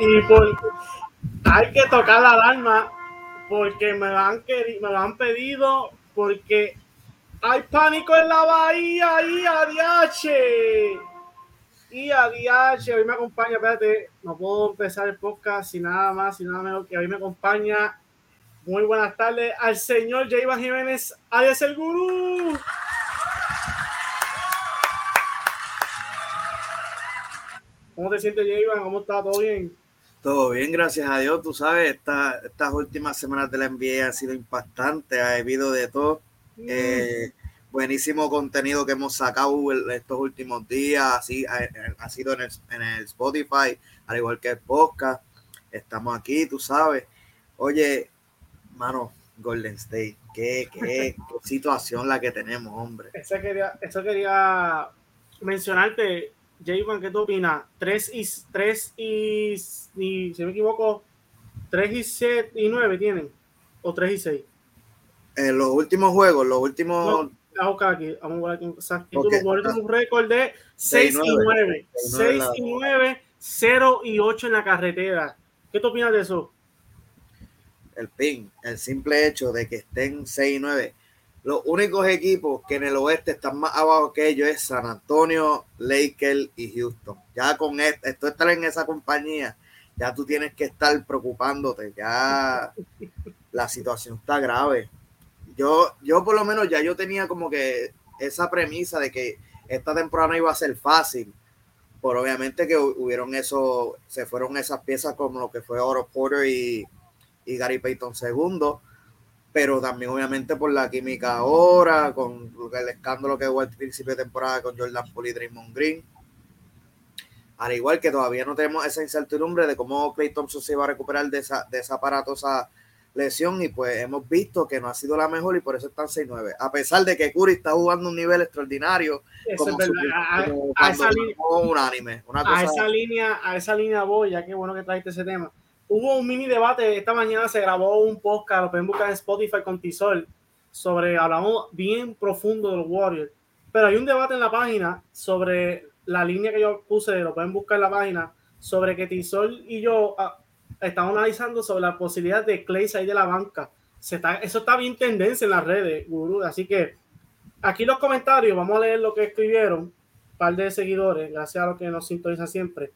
Y por, hay que tocar la alarma porque me lo han, me lo han pedido porque hay pánico en la bahía y adiache. Y adiache, hoy me acompaña, espérate, no puedo empezar el podcast sin nada más, sin nada menos que hoy me acompaña. Muy buenas tardes al señor Jayvan Jiménez, alias el gurú. ¿Cómo te sientes, Jayvan? ¿Cómo está? ¿Todo bien? Todo bien, gracias a Dios. Tú sabes, estas últimas semanas de la NBA han sido impactantes, ha habido de todo. Mm. Eh, buenísimo contenido que hemos sacado estos últimos días, así ha, sido en el, Spotify, al igual que el podcast. Estamos aquí, tú sabes. Oye, mano, Golden State, qué, qué, situación la que tenemos, hombre. Eso quería, eso quería mencionarte Jayvan, ¿qué tú opinas? 3 y, 3 y, y, si me equivoco, 3 y 7 y 9 tienen, o 3 y 6. En los últimos juegos, los últimos. No, vamos a buscar aquí, vamos a aquí. Okay. Tú un récord de 6 y 9. 6 y 9, 0 y 8 en la carretera. ¿Qué tú opinas de eso? El pin, el simple hecho de que estén 6 y 9 los únicos equipos que en el oeste están más abajo que ellos es San Antonio, Lakers y Houston. Ya con esto, estar en esa compañía, ya tú tienes que estar preocupándote, ya la situación está grave. Yo, yo por lo menos ya yo tenía como que esa premisa de que esta temporada iba a ser fácil, pero obviamente que hubieron eso, se fueron esas piezas como lo que fue Oro y Gary Payton segundo pero también obviamente por la química ahora, con el escándalo que hubo al principio de temporada con Jordan Poole y Draymond Green. Al igual que todavía no tenemos esa incertidumbre de cómo Clay Thompson se va a recuperar de esa, de esa aparatosa lesión y pues hemos visto que no ha sido la mejor y por eso están 6-9. A pesar de que Curry está jugando un nivel extraordinario, como, a, esa unánime. a esa línea, a esa línea voy, ya que bueno que trajiste ese tema hubo un mini debate. Esta mañana se grabó un podcast, lo pueden buscar en Spotify con Tisol, sobre, hablamos bien profundo de los Warriors. Pero hay un debate en la página sobre la línea que yo puse, lo pueden buscar en la página, sobre que Tisol y yo ah, estamos analizando sobre la posibilidad de Clay salir de la banca. Se está, eso está bien tendencia en las redes, gurú. Así que aquí los comentarios, vamos a leer lo que escribieron, un par de seguidores, gracias a los que nos sintonizan siempre.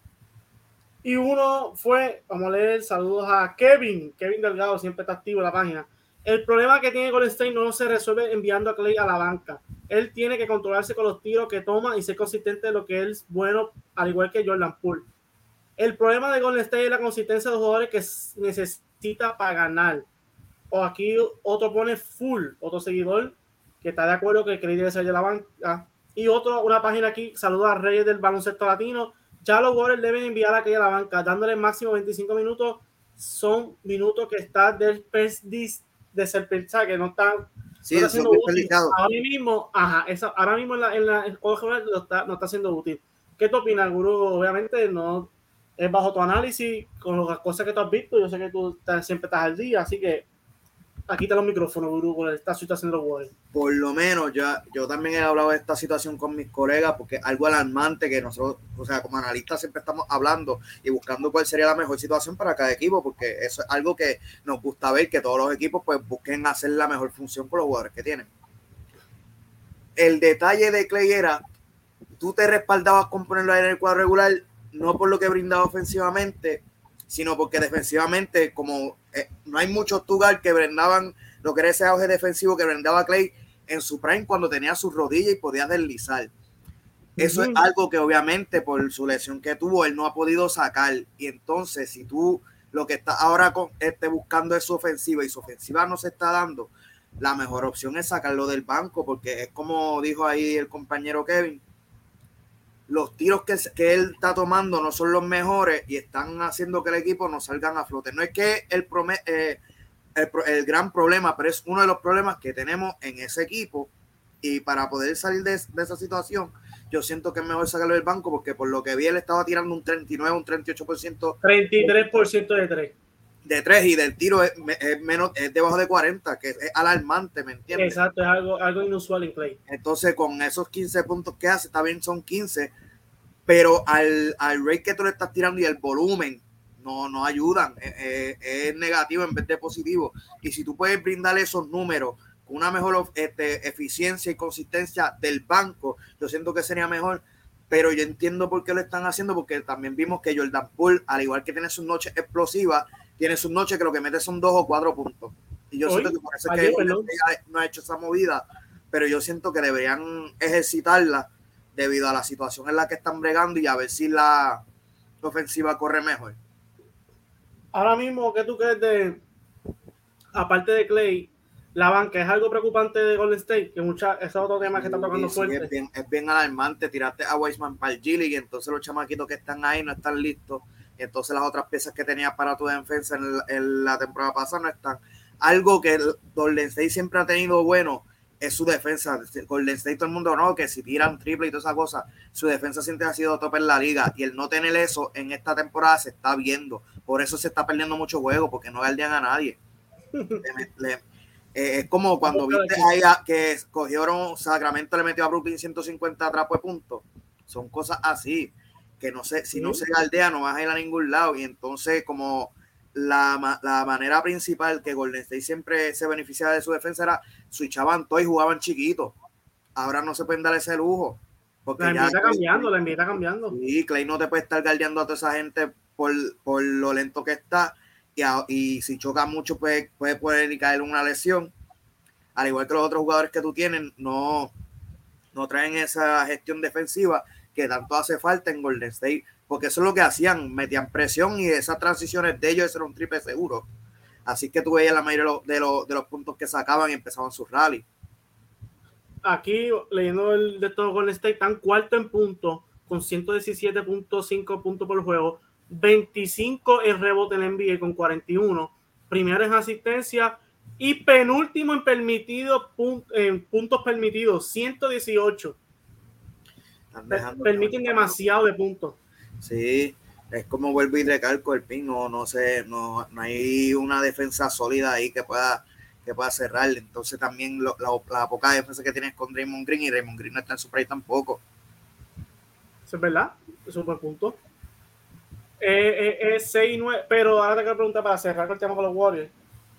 Y uno fue, vamos a leer, saludos a Kevin, Kevin Delgado, siempre está activo en la página. El problema que tiene Golden State no se resuelve enviando a Clay a la banca. Él tiene que controlarse con los tiros que toma y ser consistente de lo que es bueno, al igual que Jordan Poole. El problema de Golden State es la consistencia de los jugadores que necesita para ganar. O aquí otro pone full, otro seguidor que está de acuerdo que Clay debe salir de la banca. Y otro, una página aquí, saluda a Reyes del baloncesto latino ya los Warriors deben enviar a aquella a la banca, dándole máximo 25 minutos. Son minutos que está del de ser que no están. Sí, no está útil. Ahora mismo, ajá, ahora mismo en la, en la, no está, no está siendo útil. ¿Qué te opinas, Guru? Obviamente no es bajo tu análisis, con las cosas que tú has visto. Yo sé que tú siempre estás al día, así que aquí te los micrófonos, Guru, con esta situación de los Warriors. Por lo menos, ya, yo también he hablado de esta situación con mis colegas, porque es algo alarmante que nosotros, o sea, como analistas siempre estamos hablando y buscando cuál sería la mejor situación para cada equipo, porque eso es algo que nos gusta ver, que todos los equipos pues busquen hacer la mejor función por los jugadores que tienen. El detalle de Clay era, tú te respaldabas con ponerlo en el cuadro regular, no por lo que brindaba ofensivamente, sino porque defensivamente, como eh, no hay muchos Tugar que brindaban lo que era ese auge defensivo que brindaba Clay en su prime cuando tenía su rodilla y podía deslizar. Eso es algo que obviamente por su lesión que tuvo, él no ha podido sacar. Y entonces, si tú lo que está ahora con, este, buscando es su ofensiva y su ofensiva no se está dando, la mejor opción es sacarlo del banco, porque es como dijo ahí el compañero Kevin, los tiros que, él está tomando no son los mejores y están haciendo que el equipo no salgan a flote. No es que el, eh, el, gran problema, pero es uno de los problemas que tenemos en ese equipo. Y para poder salir de, esa situación, yo siento que es mejor sacarlo del banco porque por lo que vi él estaba tirando un 39, un 38%. 33% de 3. De 3 y del tiro es, menos, es debajo de 40, que es, alarmante, ¿me entiendes? Exacto, es algo, algo inusual en play. Entonces, con esos 15 puntos que hace, también son 15, pero al, al rate que tú le estás tirando y el volumen, no, no ayudan, eh, eh, es, negativo en vez de positivo. Y si tú puedes brindar esos números con una mejor este, eficiencia y consistencia del banco, yo siento que sería mejor. Pero yo entiendo por qué lo están haciendo, porque también vimos que Jordan Poole, al igual que tiene sus noches explosivas, tiene sus noches que lo que mete son dos o cuatro puntos. Y yo siento que por eso es que no ha hecho esa movida, pero yo siento que deberían ejercitarla debido a la situación en la que están bregando y a ver si la ofensiva corre mejor. Ahora mismo, ¿qué tú crees de, aparte de Clay, la banca es algo preocupante de Golden State? Que mucha, ese es otro tema que está tocando fuerte. Es bien, es bien, alarmante. Tiraste a Weisman para el Gilly y entonces los chamaquitos que están ahí no están listos. Entonces las otras piezas que tenías para tu defensa en, en la temporada pasada no están. Algo que Golden State siempre ha tenido bueno es su defensa. Golden State, todo el mundo no, que si tiran triple y toda esa cosa, su defensa siempre ha sido top en la liga. Y el no tener eso en esta temporada se está viendo. Por eso se está perdiendo mucho juego, porque no guardian a nadie. Eh, es como cuando viste ahí que cogieron Sacramento, le metió a Brooklyn 150 trapos de puntos. Son cosas así, que no sé, si no se galdea, no vas a ir a ningún lado. Y entonces, como la, la, manera principal que Golden State siempre se beneficiaba de su defensa era switchaban todo y jugaban chiquitos. Ahora no se pueden dar ese lujo. Porque la está cambiando, la está cambiando. Y Clay no te puede estar guardiando a toda esa gente por, por lo lento que está. Y, y si choca mucho, puede, puede poder caer una lesión. Al igual que los otros jugadores que tú tienes, no, no traen esa gestión defensiva que tanto hace falta en Golden State porque eso es lo que hacían, metían presión y esas transiciones de ellos eran un triple seguro. Así que tú veías la mayoría de los, de los, puntos que sacaban y empezaban sus rally. Aquí, leyendo el de todo Golden State, están cuarto en punto, con 117.5 puntos por juego, 25 en rebote en NBA con 41, primero en asistencia y penúltimo en, permitido, en puntos permitidos, 118. Permiten demasiado de puntos. Sí, es como vuelvo y recalco el pin, no, no sé, no, no hay una defensa sólida ahí que pueda que pueda cerrar. Entonces también la, poca defensa que tienes con Raymond Green y Raymond Green no está en su play tampoco. Eso es verdad, es un buen punto. Eh, eh, es 6 9, pero ahora te quiero preguntar para cerrar el tema con los Warriors.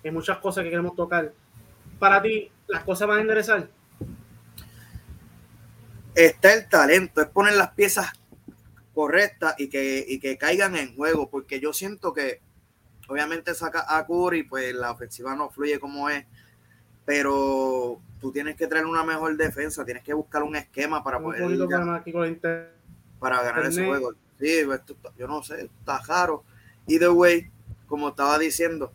Hay muchas cosas que queremos tocar. Para ti, ¿las cosas van a enderezar? Está el talento, es poner las piezas correcta y que, y que caigan en juego, porque yo siento que obviamente saca a Curry, pues la ofensiva no fluye como es, pero tú tienes que traer una mejor defensa, tienes que buscar un esquema para poder para ganar ese juego. Sí, pues, yo no sé, está raro. Either way, como estaba diciendo,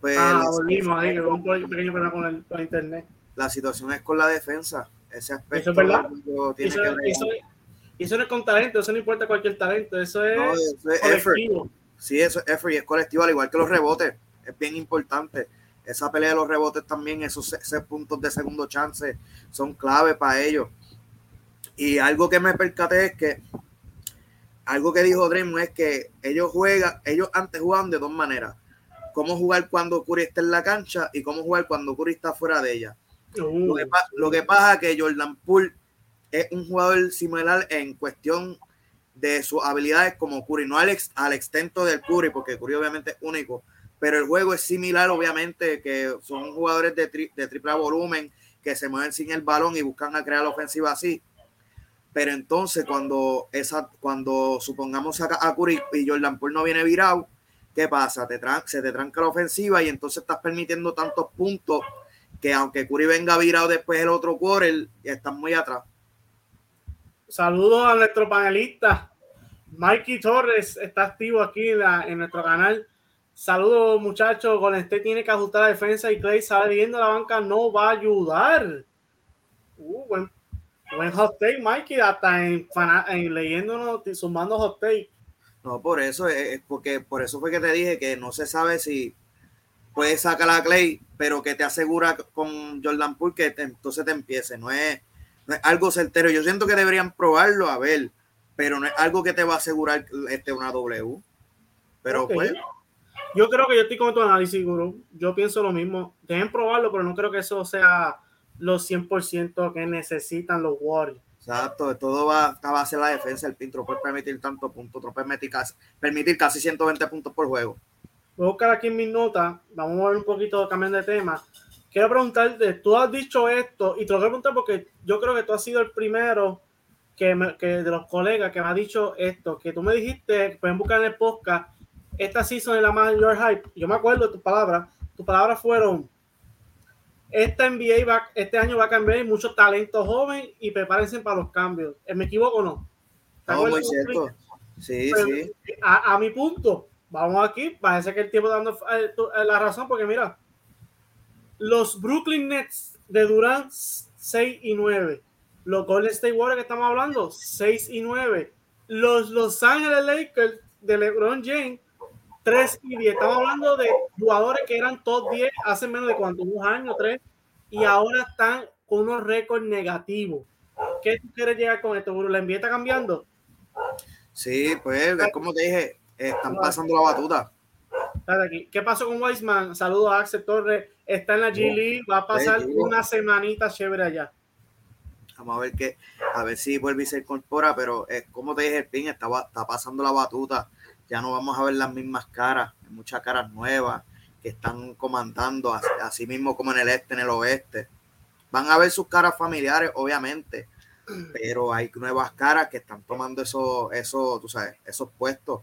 pues ah, un pequeño problema con el, internet. La situación es con la defensa. Ese aspecto eso es verdad. Eso, y eso no es con talento, eso no importa cualquier talento, eso es, colectivo. Sí, eso es effort y es colectivo, al igual que los rebotes, es bien importante. Esa pelea de los rebotes también, esos seis puntos de segundo chance son clave para ellos. Y algo que me percaté es que algo que dijo Dream es que ellos juegan, ellos antes jugaban de dos maneras. Cómo jugar cuando Curry está en la cancha y cómo jugar cuando Curry está fuera de ella. Lo, que, lo, que, pasa es que Jordan Poole es un jugador similar en cuestión de sus habilidades como Curry, no al, al extento del Curry, porque Curry obviamente es único, pero el juego es similar, obviamente, que son jugadores de, de triple volumen que se mueven sin el balón y buscan a crear la ofensiva así. Pero entonces, cuando esa, cuando supongamos a, a Curry y Jordan Poole no viene virado, ¿qué pasa? Te se te tranca la ofensiva y entonces estás permitiendo tantos puntos que aunque Curry venga virado después el otro quarter, están muy atrás. Saludos a nuestro panelista. Mikey Torres está activo aquí en, nuestro canal. Saludos, muchachos. Con este tiene que ajustar la defensa y Clay saliendo de la banca no va a ayudar. Uh, buen, buen hot take, Mikey. Hasta en, en leyéndonos, sumando hot take. No, por eso es porque por eso fue que te dije que no se sabe si puedes sacar a Clay, pero que te asegura con Jordan Poole que entonces te empiece. No es algo certero. Yo siento que deberían probarlo a ver, pero no es algo que te va a asegurar este, una W. Pero pues. Yo creo que yo estoy con tu análisis, Guru. Yo pienso lo mismo. Deben probarlo, pero no creo que eso sea los 100% que necesitan los Warriors. Exacto, todo va, a ser la defensa. El Pintro puede permitir tanto puntos, no permitir casi, permitir casi 120 puntos por juego. Voy a buscar aquí en mis notas, vamos a ver un poquito cambiando de tema. Quiero preguntarte, tú has dicho esto, y te lo voy a preguntar porque yo creo que tú has sido el primero que, de los colegas que me ha dicho esto, que tú me dijiste, pueden buscar en el podcast, esta season es la mayor hype. Yo me acuerdo de tus palabras, tus palabras fueron, esta NBA va, este año va a cambiar mucho talento joven y prepárense para los cambios. Eh, ¿Me equivoco o no? No, muy cierto. Sí, sí. A, mi punto, vamos aquí, parece que el tiempo dando eh, eh, la razón, porque mira, los Brooklyn Nets de Durant 6 y 9, los Golden State Warriors que estamos hablando 6 y 9, los Los Angeles Lakers de LeBron James 3 y 10. Estamos hablando de jugadores que eran top 10 hace menos de cuántos, un año, tres, y ahora están con unos récords negativos. ¿Qué tú quieres llegar con esto, ¿La NBA está cambiando? Sí, pues, como te dije, están pasando la batuta. ¿Qué pasó con Weisman? Saludos a Axel Torres. Está en la G League. Va a pasar una semanita chévere allá. Vamos a ver qué, a ver si vuelve y se incorpora, pero es como te dije, el pin está, está pasando la batuta ya no vamos a ver las mismas caras, muchas caras nuevas que están comandando, así mismo como en el este, en el oeste. Van a ver sus caras familiares, obviamente, pero hay nuevas caras que están tomando eso, eso, tú sabes, esos puestos.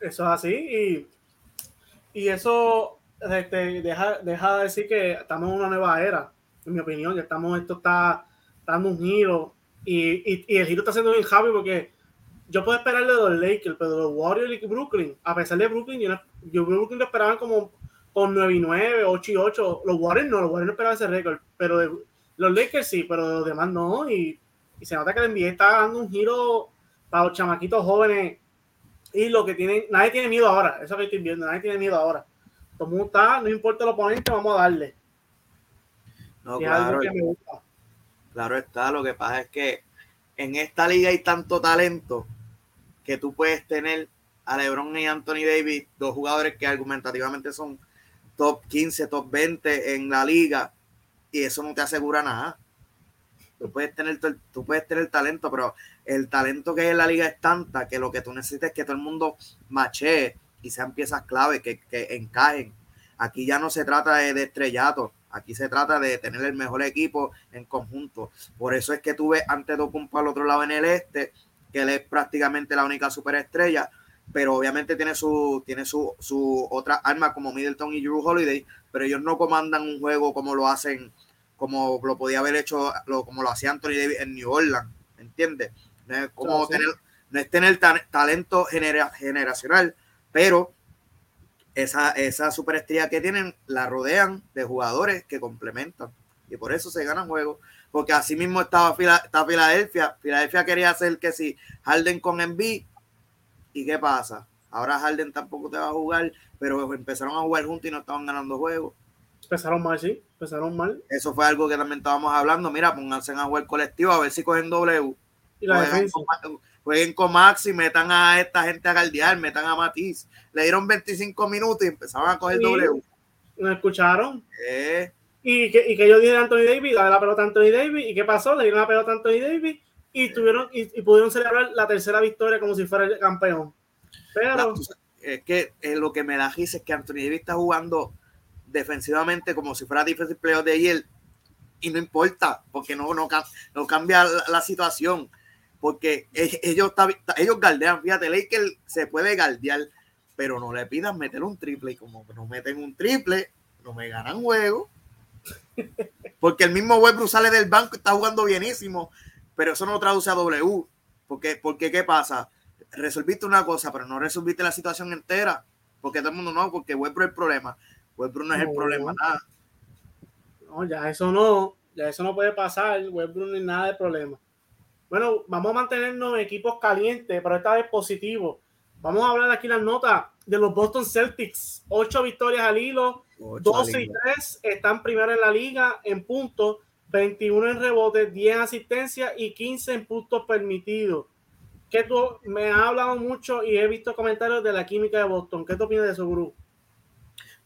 Eso es así, y, y eso este, deja, deja de decir que estamos en una nueva era, en mi opinión, ya estamos, esto está dando un giro, y, y, el giro está siendo bien Javi porque yo puedo esperarle de los Lakers, pero los Warriors y Brooklyn, a pesar de Brooklyn, yo, yo Brooklyn lo esperaban como con 9 y 9, 8 y 8. Los Warriors no, los Warriors no esperaban ese récord, pero de, los Lakers sí, pero los demás no. Y, y, se nota que el NBA está dando un giro para los chamaquitos jóvenes. Y lo que tienen, nadie tiene miedo ahora, eso que estoy viendo, nadie tiene miedo ahora. Como está, no importa el oponente, vamos a darle. No, claro, claro está, lo que pasa es que en esta liga hay tanto talento que tú puedes tener a LeBron y Anthony Davis, dos jugadores que argumentativamente son top 15, top 20 en la liga, y eso no te asegura nada. Tú puedes tener, tú puedes tener talento, pero el talento que hay en la liga es tanta que lo que tú necesitas es que todo el mundo machee y sean piezas clave que, encajen. Aquí ya no se trata de, de estrellato, aquí se trata de tener el mejor equipo en conjunto. Por eso es que tú ves antes de ocupar al otro lado en el este que él es prácticamente la única superestrella, pero obviamente tiene su, tiene su, su otra arma como Middleton y Drew Holiday, pero ellos no comandan un juego como lo hacen, como lo podía haber hecho, lo, como lo hacía Anthony Davis en New Orleans, ¿entiendes? No es como tener, no es tener talento generacional, pero esa, esa superestrella que tienen la rodean de jugadores que complementan y por eso se ganan juegos porque así mismo estaba, Filadelfia. Filadelfia quería hacer que si Harden con Embiid, ¿y qué pasa? Ahora Harden tampoco te va a jugar, pero empezaron a jugar juntos y no estaban ganando juegos. Empezaron mal, sí, empezaron mal. Eso fue algo que también estábamos hablando. Mira, pónganse a jugar colectivo a ver si cogen W. Y la jueguen, con, jueguen con Max y metan a esta gente a galdear, metan a Matiz. Le dieron 25 minutos y empezaron a coger W. ¿Me escucharon? Eh, y que, y que yo dije a Anthony Davis, dale la pelota a Anthony Davis, ¿y qué pasó? Le dieron la pelota a Anthony Davis y tuvieron y, pudieron celebrar la tercera victoria como si fuera el campeón. Pero es que eh, lo que me da risa es que Anthony Davis está jugando defensivamente como si fuera defensive player de ayer y no importa porque no, no, no cambia la, situación porque ellos, ellos galdean, fíjate, Lakers se puede galdear, pero no le pidan meter un triple y como no meten un triple, no me ganan juego. Porque el mismo Westbrook sale del banco y está jugando bienísimo, pero eso no traduce a W. Porque, porque ¿qué pasa? Resolviste una cosa, pero no resolviste la situación entera. Porque todo el mundo no, porque Westbrook es el problema. Westbrook no es el problema, nada. No, ya eso no, ya eso no puede pasar. Westbrook no es nada de problema. Bueno, vamos a mantenernos en equipos calientes, pero esta vez positivo. Vamos a hablar aquí las notas de los Boston Celtics. Ocho victorias al hilo, 12 y 3 están primero en la liga en puntos, 21 en rebotes, 10 en asistencia y 15 en puntos permitidos. Que tú me has hablado mucho y he visto comentarios de la química de Boston. ¿Qué tú opinas de eso, grupo?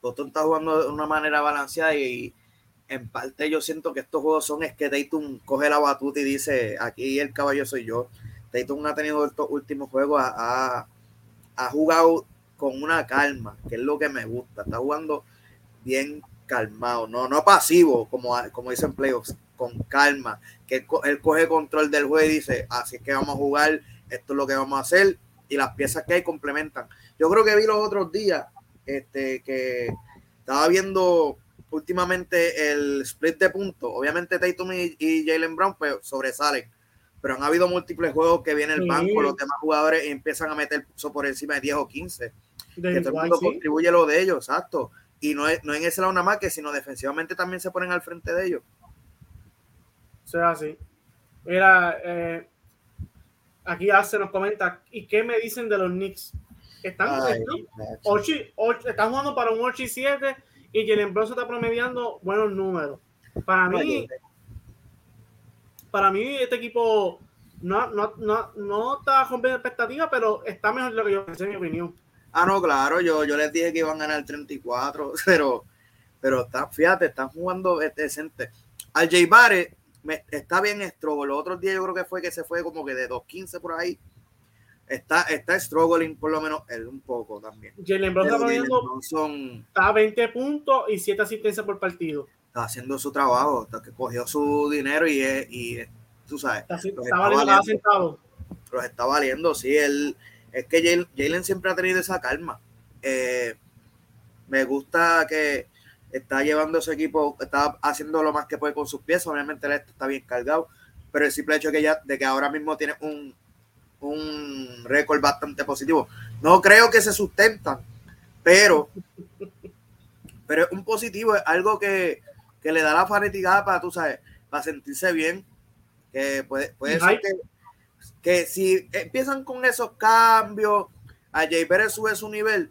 Boston está jugando de una manera balanceada y en parte yo siento que estos juegos son es que Tatum coge la batuta y dice, aquí el caballo soy yo. Tatum ha tenido estos últimos juegos, ha, ha jugado con una calma, que es lo que me gusta. Está jugando bien calmado, no, no pasivo, como, como dicen playoffs, con calma, que él, coge control del juego y dice, así es que vamos a jugar, esto es lo que vamos a hacer, y las piezas que hay complementan. Yo creo que vi los otros días este, que estaba viendo últimamente el split de puntos. Obviamente Tatum y, Jalen Brown pues, sobresalen, pero han habido múltiples juegos que viene el banco, los demás jugadores y empiezan a meter por encima de 10 o 15. que todo el mundo contribuye lo de ellos, exacto. Y no, es, no en ese lado nada más que, sino defensivamente también se ponen al frente de ellos. O sea, así. Mira, eh, aquí hace nos comenta, ¿y qué me dicen de los Knicks? Están, están jugando para un 8 y 7 y Jalen Bronson está promediando buenos números. Para mí, para mí este equipo no, no, no, no está cumpliendo expectativas, pero está mejor de lo que yo pensé, en mi opinión. Ah, no, claro, yo, yo les dije que iban a ganar 34, pero, pero está, fíjate, están jugando decente. Al J Barre me, está bien Strogo. Los otros días yo creo que fue que se fue como que de 2.15 por ahí. Está, está struggling por lo menos él un poco también. Jalen Brown está a 20 puntos y 7 asistencias por partido. Está haciendo su trabajo, está, que cogió su dinero y, y tú sabes. Está, está valiendo, sentado. Los está valiendo, sí. Él, es que Jalen siempre ha tenido esa calma. Eh, me gusta que está llevando ese equipo, está haciendo lo más que puede con sus pies. Obviamente él está bien cargado, pero el simple hecho que ya, de que ahora mismo tiene un, un récord bastante positivo. No creo que se sustentan, pero, pero es un positivo, es algo que, le da la fanaticada para, tú sabes, para sentirse bien. Que puede, puede ser que, que, si empiezan con esos cambios, a Jay Pérez sube su nivel,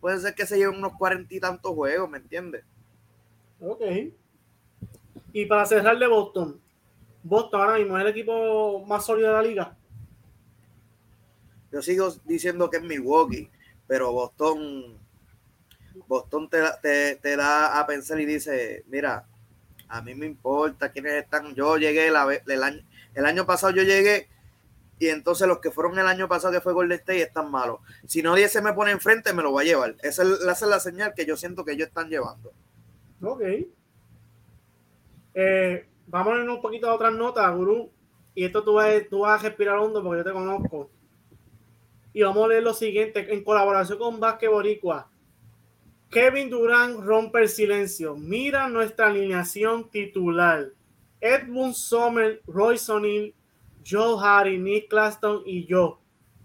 puede ser que se lleven unos cuarenta y tantos juegos, ¿me entiendes? Ok. Y para cerrar de Boston, Boston ahora mismo es el equipo más sólido de la liga. Yo sigo diciendo que es Milwaukee, pero Boston, Boston te, te, da a pensar y dice, mira, a mí me importa quiénes están. Yo llegué el, año, el año pasado, yo llegué y entonces los que fueron el año pasado que fue Golden State están malos. Si nadie se me pone enfrente, me lo va a llevar. Esa es, la señal que yo siento que ellos están llevando. Ok. Eh, vamos a ir un poquito a otras notas, Guru. Y esto tú vas, tú vas a respirar hondo porque yo te conozco. Y vamos a leer lo siguiente, en colaboración con Vázquez Boricua. Kevin Durán rompe el silencio. Mira nuestra alineación titular. Edmund Sommer, Roy Sonil, Joe Harry, Nick Claston y yo.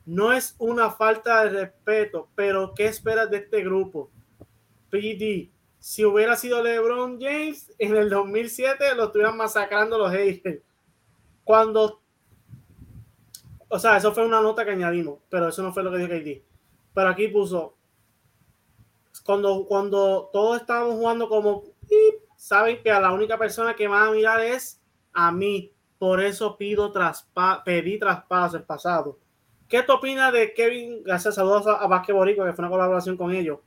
No es una falta de respeto, pero ¿qué esperas de este grupo? PD, si hubiera sido LeBron James en el 2007, lo estuvieran masacrando los haters. Cuando o sea, eso fue una nota que añadimos, pero eso no fue lo que dijo KD. Pero aquí puso, cuando, cuando todos estábamos jugando como, saben que a la única persona que van a mirar es a mí. Por eso pido traspa pedí traspaso el pasado. ¿Qué te opinas de Kevin? Gracias, saludos a, a que fue una colaboración con ellos.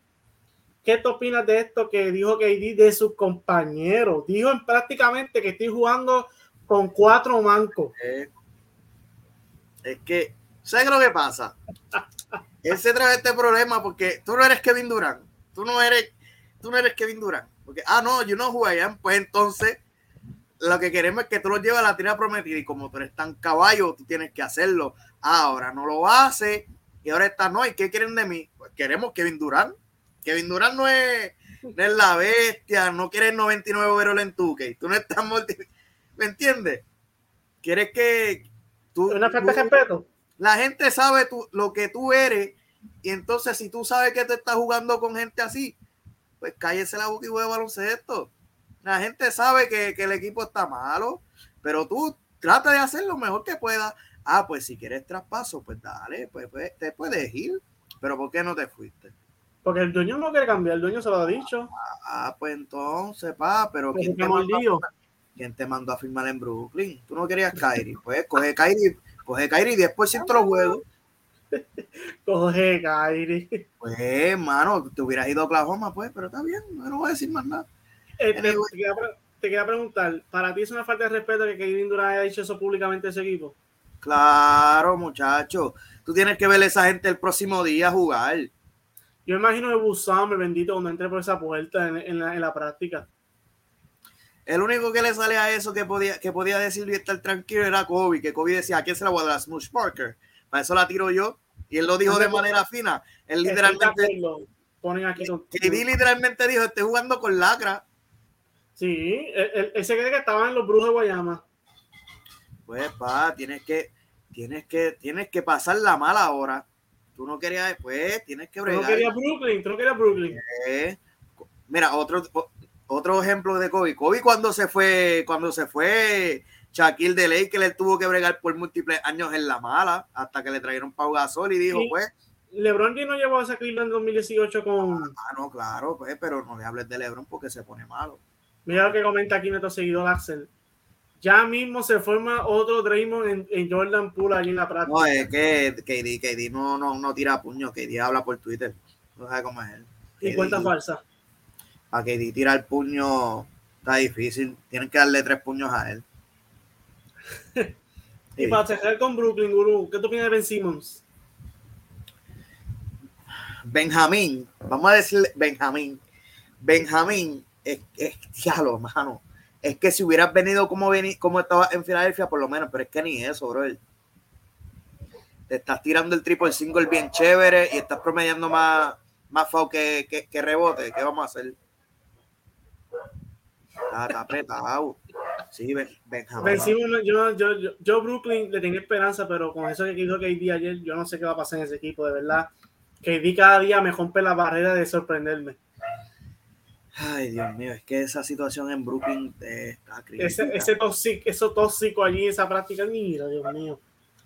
¿Qué te opinas de esto que dijo KD de sus compañeros? Dijo en prácticamente que estoy jugando con cuatro mancos. Eh, es que, ¿sabes lo que pasa? Él se trae este problema porque tú no eres Kevin Durant. Tú no eres, tú no eres Kevin Durant. Porque, ah, no, yo no jugué allá. Pues entonces, lo que queremos es que tú lo lleves a la tira prometida y como tú eres tan caballo, tú tienes que hacerlo. Ahora no lo hace y ahora está, no, ¿y qué quieren de mí? Pues queremos Kevin Durant. Kevin Durant no es, no es la bestia, no quieres 99 overall en tu Tú no estás ¿Me entiendes? Quieres que, una falta de respeto. La gente sabe tú, lo que tú eres y entonces si tú sabes que te estás jugando con gente así, pues cállese la boca y juega baloncesto. La gente sabe que, el equipo está malo, pero tú trata de hacer lo mejor que puedas. Ah, pues si quieres traspaso, pues dale, pues, pues, te puedes ir. Pero ¿por qué no te fuiste? Porque el dueño no quiere cambiar, el dueño se lo ha dicho. Ah, pues entonces, pa, pero ¿quién te, ¿Quién te mandó a firmar en Brooklyn? Tú no querías Kyrie. Pues coge Kyrie, coge Kyrie y después si los juegos. Coge Kyrie. Pues, hermano, te hubieras ido a Oklahoma, pues, pero está bien, no voy a decir más nada. Este, te quería preguntar, ¿para ti es una falta de respeto que Kevin Durant haya dicho eso públicamente a ese equipo? Claro, muchacho. Tú tienes que ver a esa gente el próximo día jugar. Yo imagino que me bendito, cuando entre por esa puerta en, la, práctica. El único que le sale a eso que podía, que podía decir y estar tranquilo era Kobe, que Kobe decía, ¿a quién se la voy a dar a Smush Parker? Para eso la tiro yo. Y él lo dijo de manera fina. Él literalmente... Ponen aquí literalmente dijo, estoy jugando con lacra. Sí, ese cree que estaba en los Brujos de Guayama. Pues, pa, tienes que, tienes que, tienes que pasar la mala hora. Tú no querías, pues, tienes que bregar. Tú no querías Brooklyn, tú no querías Brooklyn. Eh, mira, otro, otro ejemplo de Kobe. Kobe cuando se fue, cuando se fue Shaquille de Ley, que le tuvo que bregar por múltiples años en la mala, hasta que le trajeron Pau Gasol y dijo, pues. LeBron no llevó a Shaquille en 2018 con. Ah, no, claro, pues, pero no le hables de LeBron porque se pone malo. Mira lo que comenta aquí nuestro seguidor Axel. Ya mismo se forma otro Draymond en, Jordan Poole allí en la práctica. No, es que KD, KD no, no, no tira puño, KD habla por Twitter. No sabe cómo es él. Y cuenta falsa. A KD tirar puño está difícil. Tienen que darle tres puños a él. y para cerrar con Brooklyn, Guru, ¿qué tú opinas de Ben Simmons? Benjamín, vamos a decirle Benjamín. Benjamín es, es diablo, mano. Es que si hubieras venido como, vení, como estaba en Filadelfia, por lo menos, pero es que ni eso, bro. Te estás tirando el triple single bien chévere y estás promediando más, más foul que, que, rebote. ¿Qué vamos a hacer? Está, apretado. Sí, Benjamín. yo, yo, yo, yo, Brooklyn le tenía esperanza, pero con eso que dijo KD ayer, yo no sé qué va a pasar en ese equipo, de verdad. KD cada día me rompe la barrera de sorprenderme. Ay, Dios mío, es que esa situación en Brooklyn está crítica. Ese, ese tóxico, eso tóxico allí, esa práctica, mira, Dios mío.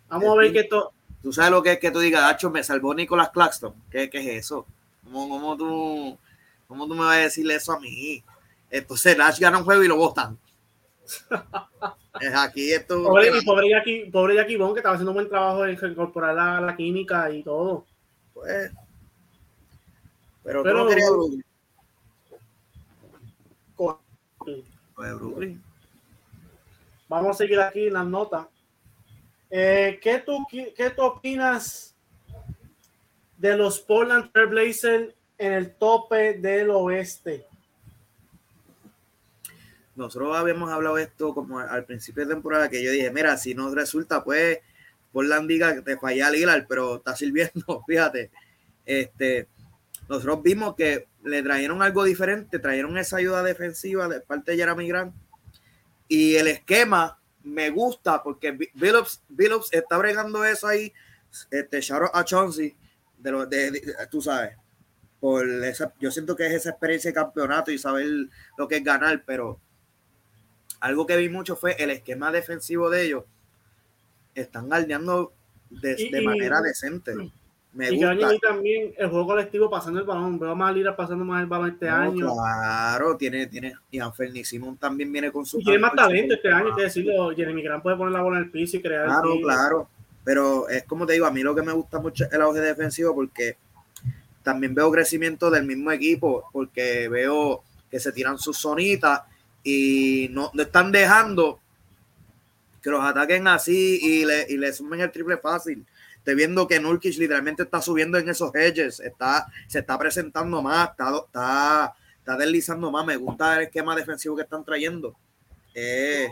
Vamos a ver que esto. Tú sabes lo que es que tú digas, Hacho, me salvó Nicolás Claxton. ¿Qué, qué es eso? ¿Cómo, cómo, tú, ¿Cómo tú me vas a decirle eso a mí? Entonces Nash gana un juego y lo votan. es aquí esto. Pobre, y pobre Jackie, pobre Jackie que estaba haciendo un buen trabajo en incorporar la, la química y todo. Pues. Pero, pero no quería Vamos a seguir aquí en las notas. Eh, ¿qué, tú, ¿Qué tú opinas de los Portland Trailblazers en el tope del oeste? Nosotros habíamos hablado esto como al principio de temporada que yo dije, mira, si no resulta, pues Portland diga que te falla Lillard, pero está sirviendo, fíjate. Este, nosotros vimos que le trajeron algo diferente, trajeron esa ayuda defensiva de parte de Jeremy Grant. Y el esquema me gusta porque Billups, Billups está bregando eso ahí. Este, shout a Chauncey, de, lo, de, tú sabes, por esa, yo siento que es esa experiencia de campeonato y saber lo que es ganar, pero algo que vi mucho fue el esquema defensivo de ellos. Están galdeando de, de manera decente. Me y gusta. que también el juego colectivo pasando el balón. Veo más Lira pasando más el balón este año. Claro, tiene, tiene. Y Anferni Simón también viene con su. Y tiene más talento este año, hay que decirlo. Jeremy Grant puede poner la bola en el piso y crear. Claro, claro. Pero es como te digo, a mí lo que me gusta mucho es el auge defensivo porque también veo crecimiento del mismo equipo, porque veo que se tiran sus zonitas y no, no están dejando que los ataquen así y le, y le sumen el triple fácil. Estoy viendo que Nurkic literalmente está subiendo en esos edges, está, se está presentando más, está, está, está deslizando más. Me gusta el esquema defensivo que están trayendo. es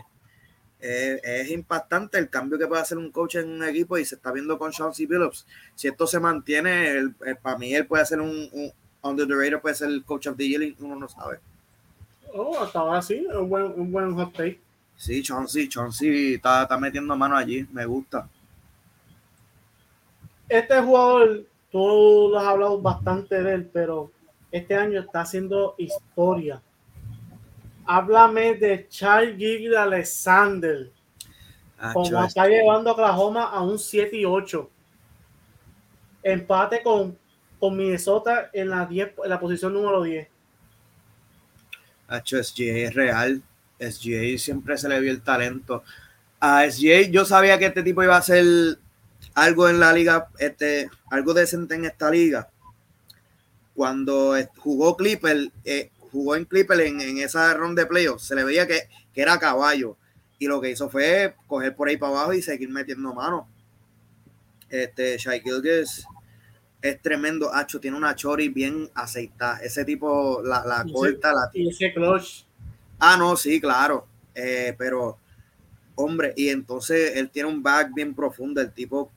impactante el cambio que puede hacer un coach en un equipo y se está viendo con Chauncey Billups. Si esto se mantiene, para mí él puede ser un, un under the radar, puede ser el coach of the year, uno no sabe. Oh, estaba así, un buen, un buen hot take. Sí, Chauncey, Chauncey está, está metiendo mano allí, me gusta este jugador, tú lo has hablado bastante de él, pero este año está haciendo historia. Háblame de Charles Giggle Alexander. Ah, como está llevando a Oklahoma a un 7 y 8. Empate con, con Minnesota en la, 10, en la posición número 10. Hacho, SGA es real. SGA siempre se le vio el talento. A SGA yo sabía que este tipo iba a ser algo en la liga, este, algo decente en esta liga. Cuando jugó Clipper, eh, jugó en Clipper en, esa ronda de playoffs, se le veía que, que, era caballo. Y lo que hizo fue coger por ahí para abajo y seguir metiendo mano. Este, Shai Gilgis es tremendo. Hacho, tiene una chori bien aceitada. Ese tipo la, la corta. La... Y ese clutch. Ah, no, sí, claro. Eh, pero, hombre, y entonces él tiene un back bien profundo. El tipo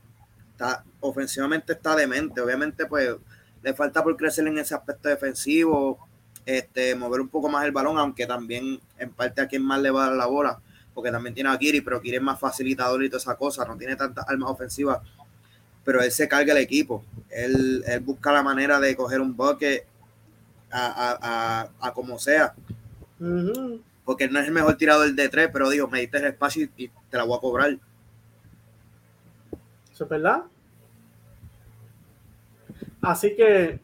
está, ofensivamente está demente. Obviamente, pues, le falta por crecer en ese aspecto defensivo, este, mover un poco más el balón, aunque también en parte a quien más le va a dar la bola, porque también tiene a Kiri, pero Kiri es más facilitador y toda esa cosa, no tiene tantas armas ofensivas, pero él se carga el equipo. Él, busca la manera de coger un bucket a, como sea. Porque no es el mejor tirador de tres, pero digo, me diste el espacio y, te la voy a cobrar. ¿Eso es verdad? Así que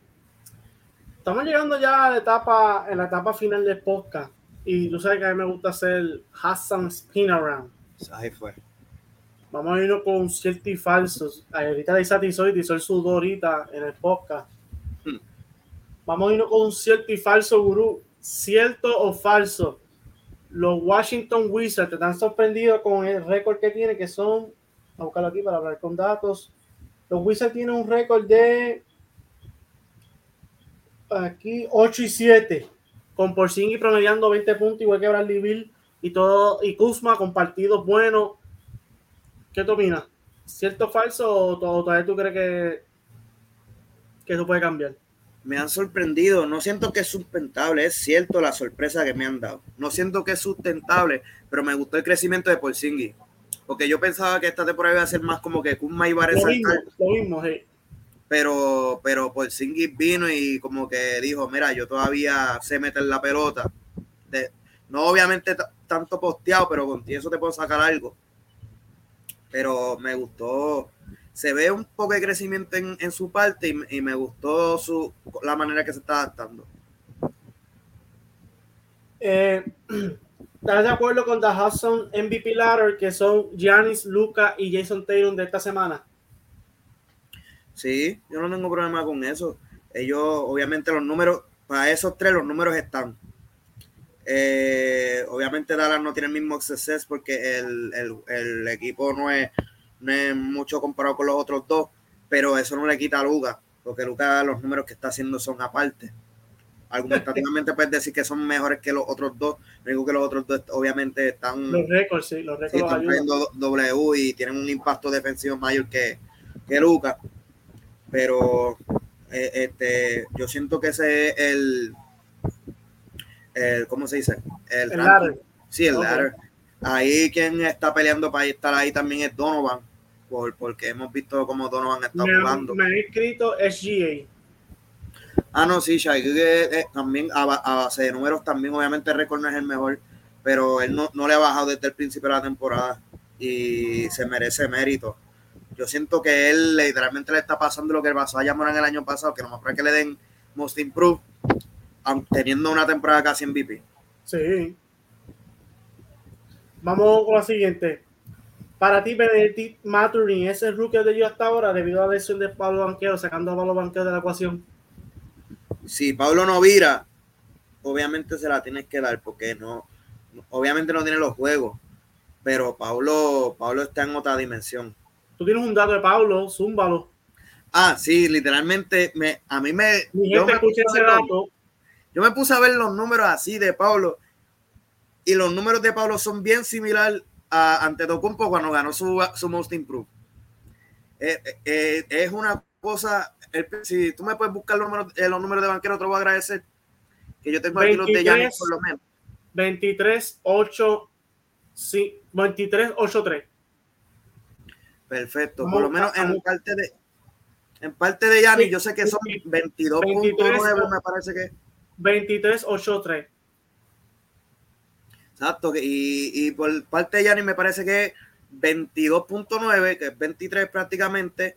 estamos llegando ya a la etapa, en la etapa final del podcast. Y tú sabes que a mí me gusta hacer Hassan Spin Around. Ahí fue. Vamos a irnos con cierto y falsos. Ahorita dice a Tisol y Tisol sudó ahorita en el podcast. Hmm. Vamos a irnos con un cierto y falso, gurú. ¿Cierto o falso? Los Washington Wizards te están sorprendidos con el récord que tiene, que son, a buscarlo aquí para hablar con datos. Los Wizards tienen un récord de aquí 8 y 7, con Porzingis promediando 20 puntos, igual que Bradley Bill y todo, y Kuzma con partidos buenos ¿Qué tú opinas? ¿Cierto o falso o todavía tú crees que, que eso puede cambiar? Me han sorprendido. No siento que es sustentable. Es cierto la sorpresa que me han dado. No siento que es sustentable, pero me gustó el crecimiento de Porzingis. Porque yo pensaba que esta temporada iba a ser más como que Kuzma iba a resaltar. Lo mismo, sí. Pero, pero Porzingis vino y como que dijo, mira, yo todavía sé meter la pelota. no obviamente tanto posteado, pero contigo eso te puedo sacar algo pero me gustó, se ve un poco de crecimiento en, su parte y, me gustó su, la manera que se está adaptando. Eh, ¿Estás de acuerdo con The Hudson MVP Ladder que son Giannis, Luca y Jason Taylor de esta semana? Sí, yo no tengo problema con eso. Ellos, obviamente, los números, para esos tres, los números están. Eh, obviamente Dallas no tiene el mismo success porque el, equipo no es, mucho comparado con los otros dos, pero eso no le quita a Luca, porque Luca los números que está haciendo son aparte. Argumentativamente puedes decir que son mejores que los otros dos, digo que los otros dos obviamente están... Los récords, sí, los récords. están trayendo W y tienen un impacto defensivo mayor que, que Luca, pero eh, este, yo siento que ese es el el, ¿cómo se dice? El, Sí, el Ahí quien está peleando para estar ahí también es Donovan, por, porque hemos visto cómo Donovan está jugando. Me he escrito SGA. Ah, no, sí, Shai, eh, también a, base de números también, obviamente el récord no es el mejor, pero él no, le ha bajado desde el principio de la temporada y se merece mérito. Yo siento que él literalmente le está pasando lo que pasó a Yamoran el año pasado, que nomás para que le den Most Improved teniendo una temporada casi MVP. Sí. Vamos con la siguiente. Para ti, Benedict Maturin es el rookie de ellos hasta ahora debido a la lesión de Pablo Banquero, sacando a Pablo Banquero de la ecuación. Si Pablo no vira, obviamente se la tienes que dar porque no, obviamente no tiene los juegos, pero Pablo, Pablo está en otra dimensión. Tú tienes un dato de Pablo, zúmbalo. Ah, sí, literalmente me, a mí me. yo me ese dato yo me puse a ver los números así de Pablo y los números de Pablo son bien similares a ante Tocumpo cuando ganó su, su Most Improved. Eh, eh, eh, es una cosa, si tú me puedes buscar los números, los números de banquero, te lo voy a agradecer. Que yo tengo aquí los de Yanis por lo menos. 23, 8, sí, 23, 8, 3. Perfecto, por lo menos en parte de en parte de Yanis, yo sé que son 22.9, me parece que 23-8-3. Exacto, y, y por parte de Yanni me parece que 22.9, que es 23 prácticamente,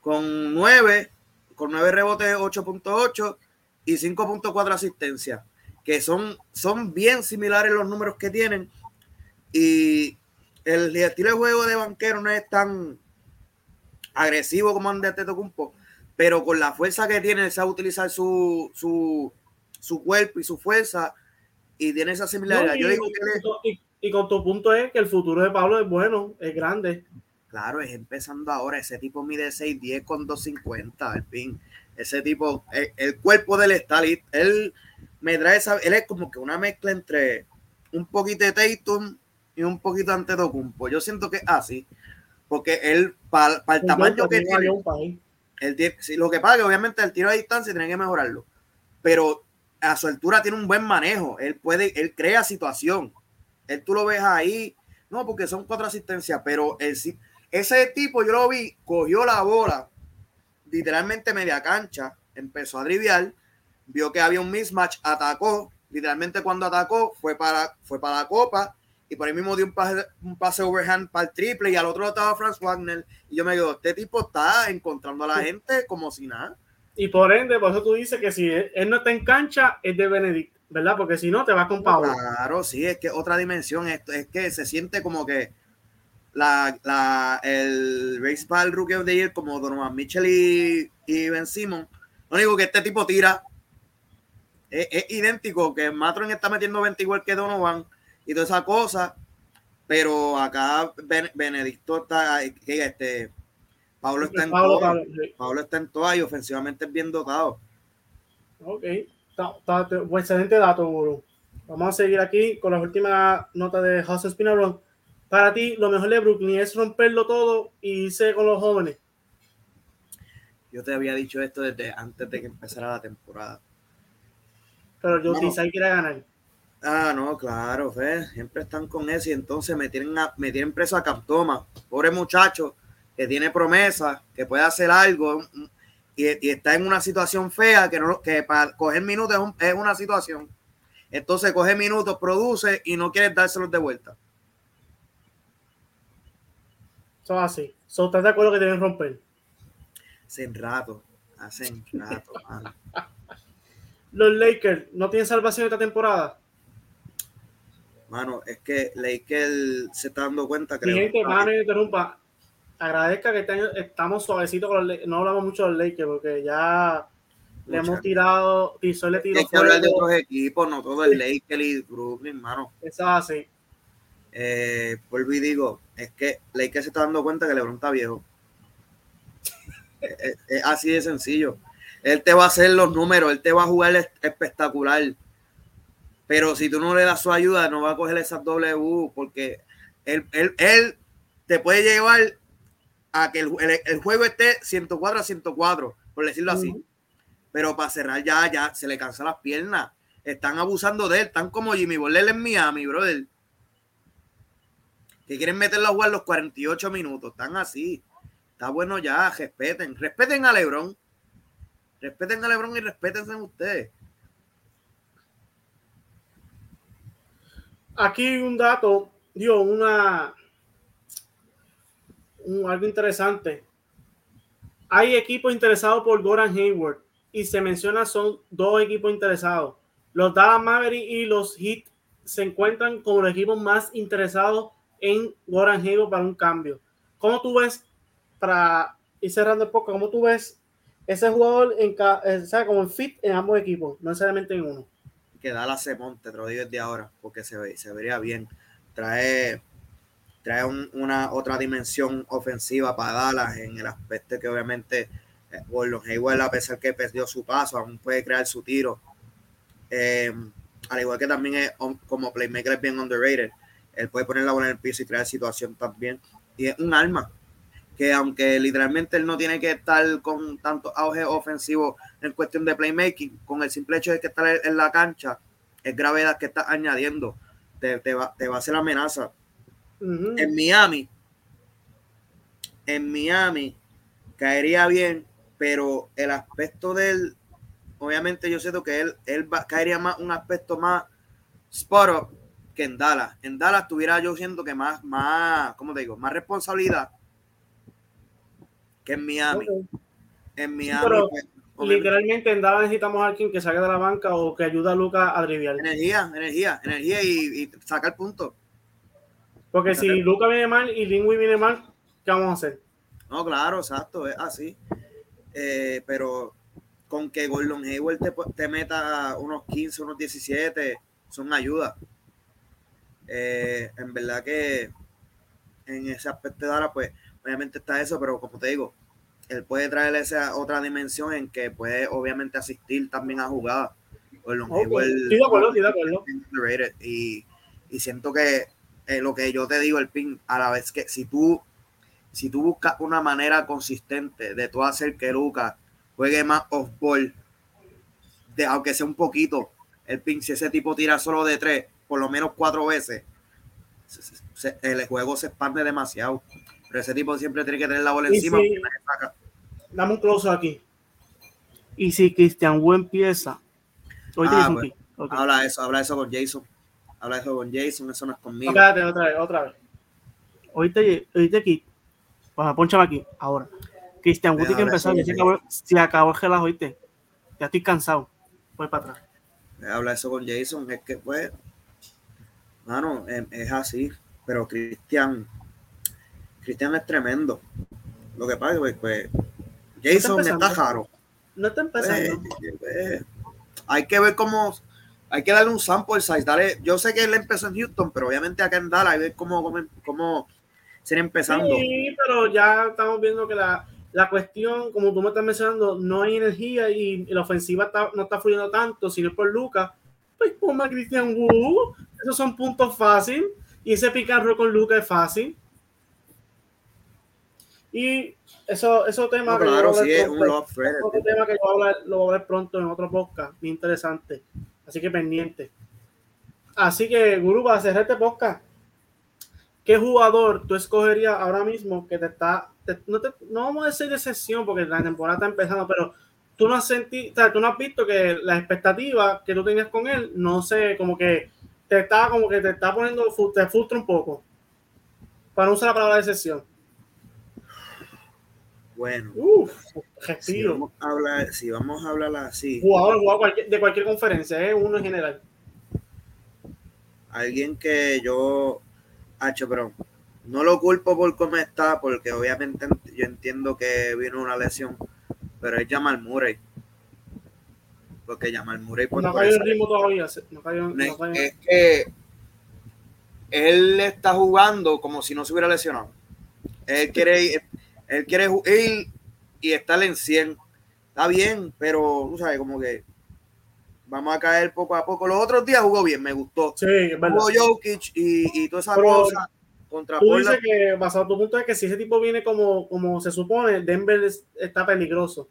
con 9, con 9 rebotes, 8.8 y 5.4 asistencia que son, son bien similares los números que tienen. Y el estilo de juego de banquero no es tan agresivo como de Tetocumpo, pero con la fuerza que tiene, sabe utilizar su, su, su cuerpo y su fuerza y tiene esa similaridad. y, Yo digo que y, con tu punto es que el futuro de Pablo es bueno, es grande. Claro, es empezando ahora. Ese tipo mide 6'10 con 250, al fin. Ese tipo, el, cuerpo del está él me trae esa, él es como que una mezcla entre un poquito de Tatum y un poquito de Antetokounmpo. Yo siento que así, porque él, para el tamaño que tiene, el, si lo que pasa que obviamente el tiro a distancia tiene que mejorarlo, pero a su altura tiene un buen manejo, él puede, él crea situación, él tú lo ves ahí, no, porque son cuatro asistencias, pero el, ese tipo yo lo vi, cogió la bola, literalmente media cancha, empezó a driviar, vio que había un mismatch, atacó, literalmente cuando atacó fue para, fue para la copa y por ahí mismo dio un pase, un pase overhand para el triple y al otro lado estaba Franz Wagner y yo me digo, este tipo está encontrando a la gente como si nada. Y por ende, por eso tú dices que si él no está en cancha, es de Benedict, ¿verdad? Porque si no, te va con Pablo. Claro, sí, es que otra dimensión, esto es que se siente como que la, la, el baseball rookie of the year como Donovan Mitchell y, Ben Simon. Lo único que este tipo tira es, idéntico, que Matron está metiendo 20 igual que Donovan y toda esa cosa, pero acá Benedicto está, este, Pablo está en Pablo, Pablo, está en toda y ofensivamente es bien dotado. Ok, excelente dato, Vamos a seguir aquí con las últimas notas de José Spinarron para ti, lo mejor de Brooklyn es romperlo todo y irse con los jóvenes. Yo te había dicho esto desde antes de que empezara la temporada. Pero yo no. quiere ganar. Ah, no, claro, fe. siempre están con eso y entonces me tienen, me tienen preso a Captoma. Pobre muchacho que tiene promesa, que puede hacer algo y, está en una situación fea que, no, que para coger minutos es, es una situación. Entonces coge minutos, produce y no quiere dárselos de vuelta. Son así. ¿Son ¿Estás de acuerdo que deben romper? Hacen rato. Hacen rato, Los Lakers no tienen salvación esta temporada. Mano, es que Lakers se está dando cuenta que. gente, mano, interrumpa. Agradezca que este estamos suavecitos con los No hablamos mucho de los Lakers porque ya le hemos tirado. Tizol le tiró. Hay que hablar de otros equipos, no todo el Lakers y Brooklyn, mano. Eso es así. Eh, vuelvo y digo, es que Lakers se está dando cuenta que LeBron está viejo. es, así de sencillo. Él te va a hacer los números, él te va a jugar espectacular. Pero si tú no le das su ayuda, no va a coger esas W porque él, él, te puede llevar a que el, juego esté 104 a 104, por decirlo así. Pero para cerrar ya, ya se le cansan las piernas. Están abusando de él, están como Jimmy Butler en Miami, brother que quieren meterlo a jugar los 48 minutos. Están así. Está bueno ya, respeten. Respeten a Lebron. Respeten a Lebron y respétense ustedes. Aquí un dato, dio una algo interesante. Hay equipos interesados por Goran Hayward y se menciona son dos equipos interesados. Los Dallas Mavericks y los Heat se encuentran como los equipos más interesados en Goran Hayward para un cambio. ¿Cómo tú ves, para ir cerrando el poco, cómo tú ves ese jugador en eh, o como en fit en ambos equipos, no necesariamente en uno? Que da la monte, te lo digo desde ahora, porque se, se vería bien. Trae, trae una otra dimensión ofensiva para Dallas en el aspecto que obviamente eh, Gordon Hayward, a pesar que perdió su paso, aún puede crear su tiro. Eh, al igual que también es, como playmaker es bien underrated él puede poner la bola en el piso y crear situación también. Y es un arma que aunque literalmente él no tiene que estar con tanto auge ofensivo en cuestión de playmaking, con el simple hecho de que estar en la cancha, es gravedad que está añadiendo, te, va, a hacer amenaza. En Miami, en Miami caería bien, pero el aspecto de él, obviamente yo siento que él, él caería más un aspecto más spot que en Dallas. En Dallas tuviera yo siento que más, más, ¿cómo te digo? Más responsabilidad que en Miami. En Miami. Pues, literalmente en Dallas necesitamos a alguien que salga de la banca o que ayude a Lucas a driviar. Energía, energía, energía y, y sacar punto. Porque si Lucas viene mal y Lingui viene mal, ¿qué vamos a hacer? No, claro, exacto, es así. Eh, pero con que Gordon Hayward te, te meta unos 15, unos 17, son ayudas. Eh, en verdad que en ese aspecto de ahora, pues obviamente está eso, pero como te digo, él puede traer esa otra dimensión en que puede obviamente asistir también a jugadas. Gordon Hayward, Y, y siento que eh, lo que yo te digo, el pin, a la vez que si tú, si tú buscas una manera consistente de tú hacer que Lucas juegue más off-ball, de, aunque sea un poquito, el pin, si ese tipo tira solo de tres, por lo menos cuatro veces, el juego se expande demasiado. Pero ese tipo siempre tiene que tener la bola encima. dame un close aquí. Y si Cristian Wu empieza. Ah, pues, Habla eso, habla eso con Jason. Habla eso con Jason, eso no es conmigo. Espérate, otra vez, otra vez. Oíste, oíste aquí. Pues ponchame aquí, ahora. Cristian tiene que empezar. Ya se acabó, se acabó el gelazo, oíste. Ya estoy cansado. Voy para atrás. Habla eso con Jason. Es que, pues, mano, em, es así. Pero Cristian, Cristian es tremendo. Lo que pasa es pues, Jason está raro. No está empezando. Pues, pues, hay que ver cómo, hay que darle un sample size. Dale, yo sé que él empezó en Houston, pero obviamente acá en Dallas, ver cómo, cómo, cómo ser empezando. Sí, pero ya estamos viendo que la, la cuestión, como tú me estás mencionando, no hay energía y, la ofensiva está, no está fluyendo tanto, sino por Lucas. Pues ponme a Christian Wu. Esos son puntos fáciles. Y ese picarro con Lucas es fácil. Y eso, eso tema que claro, sí, es un otro tema que yo voy a lo voy a ver pronto en otro podcast, muy interesante. Así que pendiente. Así que, Guru, para cerrar este podcast, ¿qué jugador tú escogerías ahora mismo que te está, no, vamos a decir de sesión porque la temporada está empezando, pero tú no has sentido, o sea, tú no has visto que la expectativa que tú tenías con él, no sé, como que te está como que te está poniendo, te frustra un poco. Para no usar la palabra de sesión. Bueno, si, vamos a hablar, si vamos a hablar así. Jugador, de cualquier conferencia, ¿eh? uno en general. Alguien que yo, hecho, pero no lo culpo por cómo está, porque obviamente yo entiendo que vino una lesión, pero es Jamal Murray porque Jamal Murray por no cayó el ritmo todavía es que él está jugando como si no se hubiera lesionado él quiere él quiere ir y estar en 100 está bien pero tú sabes como que vamos a caer poco a poco los otros días jugó bien me gustó sí, es verdad. jugó Jokic y, y toda esa cosa contra tú dices que basado en tu punto es que si ese tipo viene como, como se supone Denver está peligroso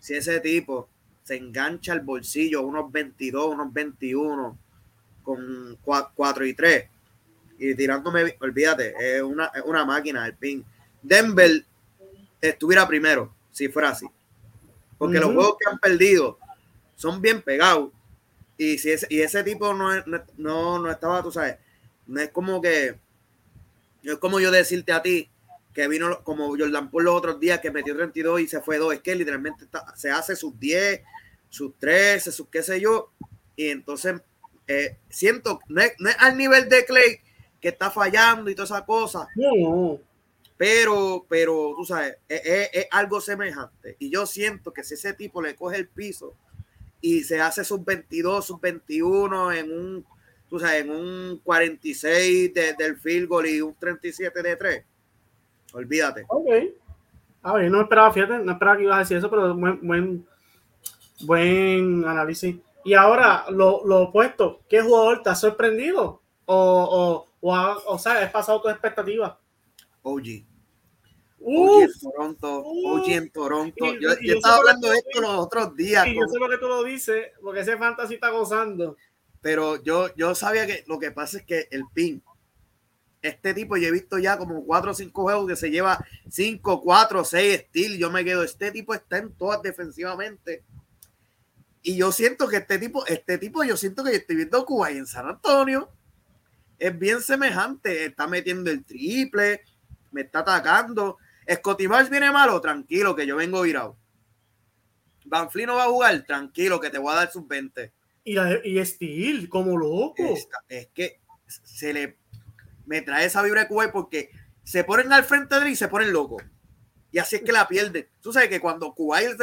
si ese tipo se engancha el bolsillo, unos 22, unos 21, con 4 y 3. Y tirándome, olvídate, es una, una máquina el pin. Denver estuviera primero, si fuera así. Porque los juegos que han perdido son bien pegados. Y, si ese, y ese tipo no, no, no estaba, tú sabes, no es como que, no es como yo decirte a ti que vino como Jordan por los otros días que metió 32 y se fue 2. Es que literalmente se hace sus 10, sus 13, sus qué sé yo. Y entonces eh, siento, no es, al nivel de Clay que está fallando y toda esa cosa. Pero, pero, tú sabes, es, algo semejante. Y yo siento que si ese tipo le coge el piso y se hace sus 22, sus 21 en un, tú sabes, en un 46 del field goal y un 37 de 3, olvídate. Ok. A ver, no esperaba, fíjate, no esperaba que ibas a decir eso, pero buen, buen, Buen análisis. Y ahora, lo, lo opuesto, ¿qué jugador te ha sorprendido? O, o, o, sea, ¿has pasado tus expectativas? OG. OG en Toronto. OG en Toronto. yo, estaba hablando de esto los otros días. Y yo sé lo que tú lo dices, porque ese fantasy está gozando. Pero yo, yo sabía que lo que pasa es que el pin, este tipo, yo he visto ya como cuatro o cinco juegos que se lleva 5, 4, 6 steel. Yo me quedo, este tipo está en todas defensivamente y yo siento que este tipo, este tipo, yo siento que yo estoy viendo Cuba y en San Antonio. Es bien semejante. Está metiendo el triple, me está atacando. Scotty viene malo, tranquilo, que yo vengo virado. Van no va a jugar, tranquilo, que te voy a dar sus 20. Y, y Steel, como loco. es que se le me trae esa vibra de Cuba porque se ponen al frente de él y se ponen locos. Y así es que la pierden. Tú sabes que cuando Kuwait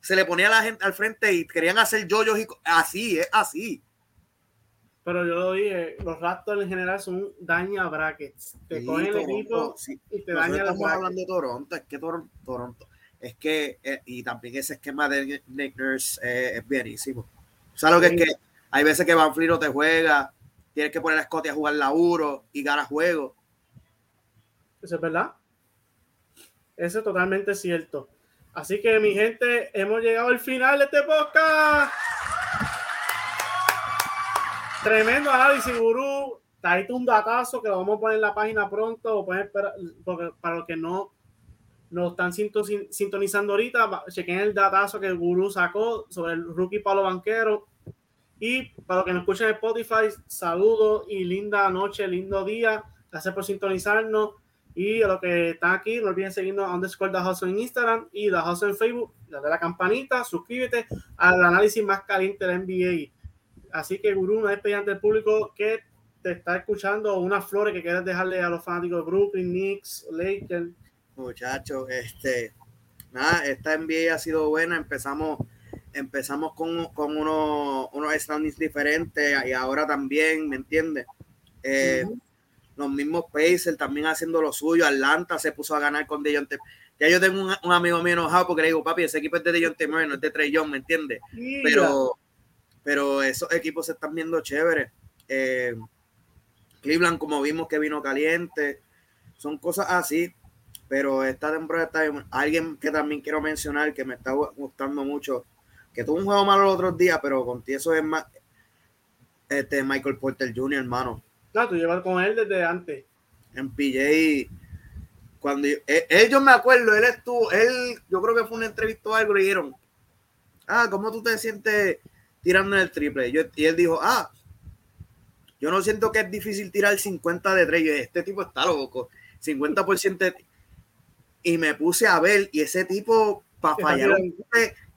se le ponía a la gente al frente y querían hacer yoyos y así, es así. Pero yo lo dije, los Raptors en general son daña brackets. Te cogen el equipo y te daña Estamos hablando de Toronto, es que Toronto, es que, eh, y también ese esquema de Nick Nurse eh, es bienísimo. O sea, lo que es que hay veces que Van Fleet no te juega, tienes que poner a Scotty a jugar laburo y ganar juego. Eso es verdad. Eso es totalmente cierto. Así que, mi gente, hemos llegado al final de este podcast. Tremendo análisis, gurú. Traíste un datazo que lo vamos a poner en la página pronto. O pueden esperar, porque para los que no nos están sintonizando ahorita, chequen el datazo que el gurú sacó sobre el rookie Palo Banquero. Y para los que nos escuchan en Spotify, saludos y linda noche, lindo día. Gracias por sintonizarnos. Y a los que están aquí, no olviden seguirnos a underscore The Hustle en Instagram y The Hustle en Facebook. Dale la campanita, suscríbete al análisis más caliente de la NBA. Así que, Gurú, una despedida del público que te está escuchando, unas flores que quieras dejarle a los fanáticos de Brooklyn, Knicks, Lakers. Muchachos, este, nada, esta NBA ha sido buena. Empezamos, empezamos con, con unos, unos standings diferentes y ahora también, ¿me entiendes? Eh, los mismos Pacers también haciendo lo suyo. Atlanta se puso a ganar con Dejounte. Ya yo tengo un, amigo mío enojado porque le digo, papi, ese equipo es de Dejounte Murray, no es de Trey Young, ¿me entiendes? Pero, pero esos equipos se están viendo chéveres. Eh, Cleveland, como vimos que vino caliente, son cosas así. Pero esta temporada está alguien que también quiero mencionar que me está gustando mucho, que tuvo un juego malo los otros días, pero contigo eso es más este Michael Porter Jr., hermano. Claro, tú llevas con él desde antes. En PJ, cuando yo, él, yo me acuerdo, él estuvo, él, yo creo que fue una entrevista o algo, le dijeron, ah, ¿cómo tú te sientes tirando en el triple? y él dijo, ah, yo no siento que es difícil tirar 50 de tres. este tipo está loco, 50% y me puse a ver, y ese tipo, para fallar,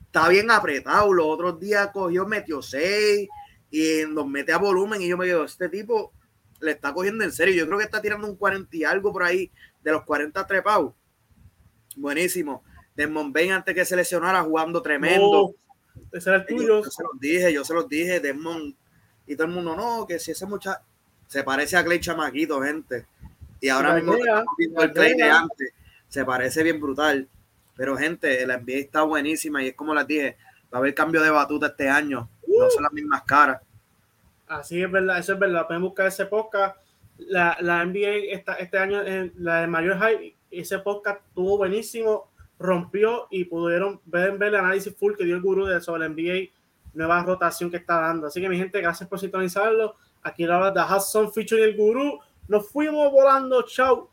está bien apretado. Los otros días cogió, metió 6 y nos mete a volumen, y yo me digo, este tipo le está cogiendo en serio. Yo creo que está tirando un 40 y algo por ahí de los 40 trepados. Buenísimo. Desmond Bain antes que se lesionara jugando tremendo. Ese era el tuyo. Yo, se los dije, yo se los dije, Desmond. Y todo el mundo, no, que si ese muchacho se parece a Clay Chamaquito, gente. Y ahora mismo viendo el Clay de antes. Se parece bien brutal. Pero, gente, la NBA está buenísima y es como les dije, va a haber cambio de batuta este año. No son las mismas caras. Así es verdad, eso es verdad. Pueden buscar ese podcast. La, la NBA esta, este año, en la de mayor hype, ese podcast estuvo buenísimo, rompió y pudieron ver, ver el análisis full que dio el gurú de, sobre la NBA, nueva rotación que está dando. Así que, mi gente, gracias por sintonizarlo. Aquí la de Hudson Feature y el gurú. Nos fuimos volando. Chao.